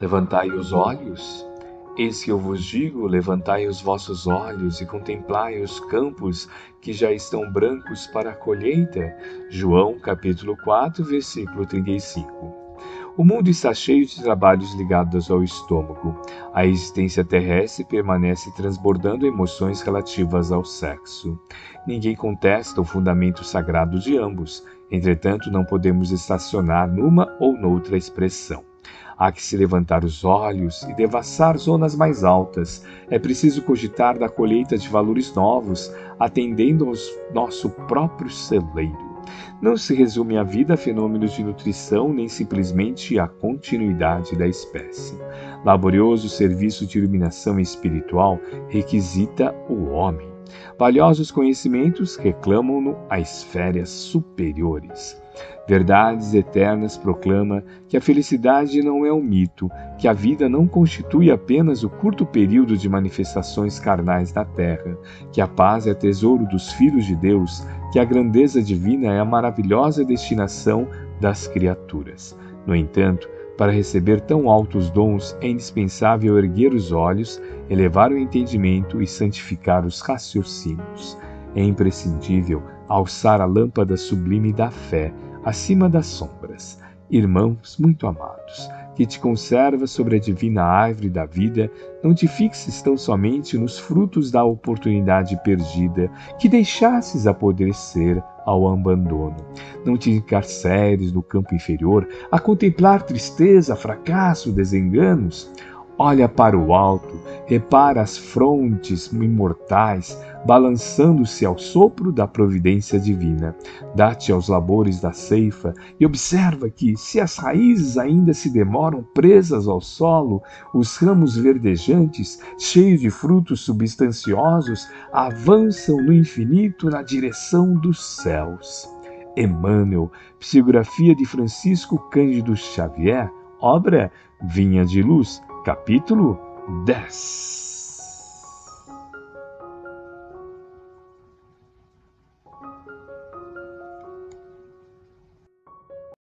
Levantai os olhos. Eis que eu vos digo: levantai os vossos olhos e contemplai os campos que já estão brancos para a colheita. João capítulo 4, versículo 35. O mundo está cheio de trabalhos ligados ao estômago. A existência terrestre permanece transbordando emoções relativas ao sexo. Ninguém contesta o fundamento sagrado de ambos, entretanto, não podemos estacionar numa ou noutra expressão. Há que se levantar os olhos e devassar zonas mais altas. É preciso cogitar da colheita de valores novos, atendendo ao nosso próprio celeiro. Não se resume a vida a fenômenos de nutrição, nem simplesmente a continuidade da espécie. Laborioso serviço de iluminação espiritual requisita o homem. Valiosos conhecimentos reclamam-no a esferas superiores. Verdades eternas proclama que a felicidade não é um mito, que a vida não constitui apenas o curto período de manifestações carnais da terra, que a paz é tesouro dos filhos de Deus, que a grandeza divina é a maravilhosa destinação das criaturas. No entanto, para receber tão altos dons é indispensável erguer os olhos, elevar o entendimento e santificar os raciocínios. É imprescindível alçar a lâmpada sublime da fé acima das sombras. Irmãos muito amados, que te conserva sobre a divina árvore da vida, não te fixes tão somente nos frutos da oportunidade perdida que deixasses apodrecer ao abandono. Não te encarceres no campo inferior a contemplar tristeza, fracasso, desenganos. Olha para o alto, repara as frontes imortais, balançando-se ao sopro da providência divina. Dá-te aos labores da ceifa e observa que, se as raízes ainda se demoram presas ao solo, os ramos verdejantes, cheios de frutos substanciosos, avançam no infinito na direção dos céus. Emmanuel, psicografia de Francisco Cândido Xavier, obra Vinha de Luz, capítulo 10.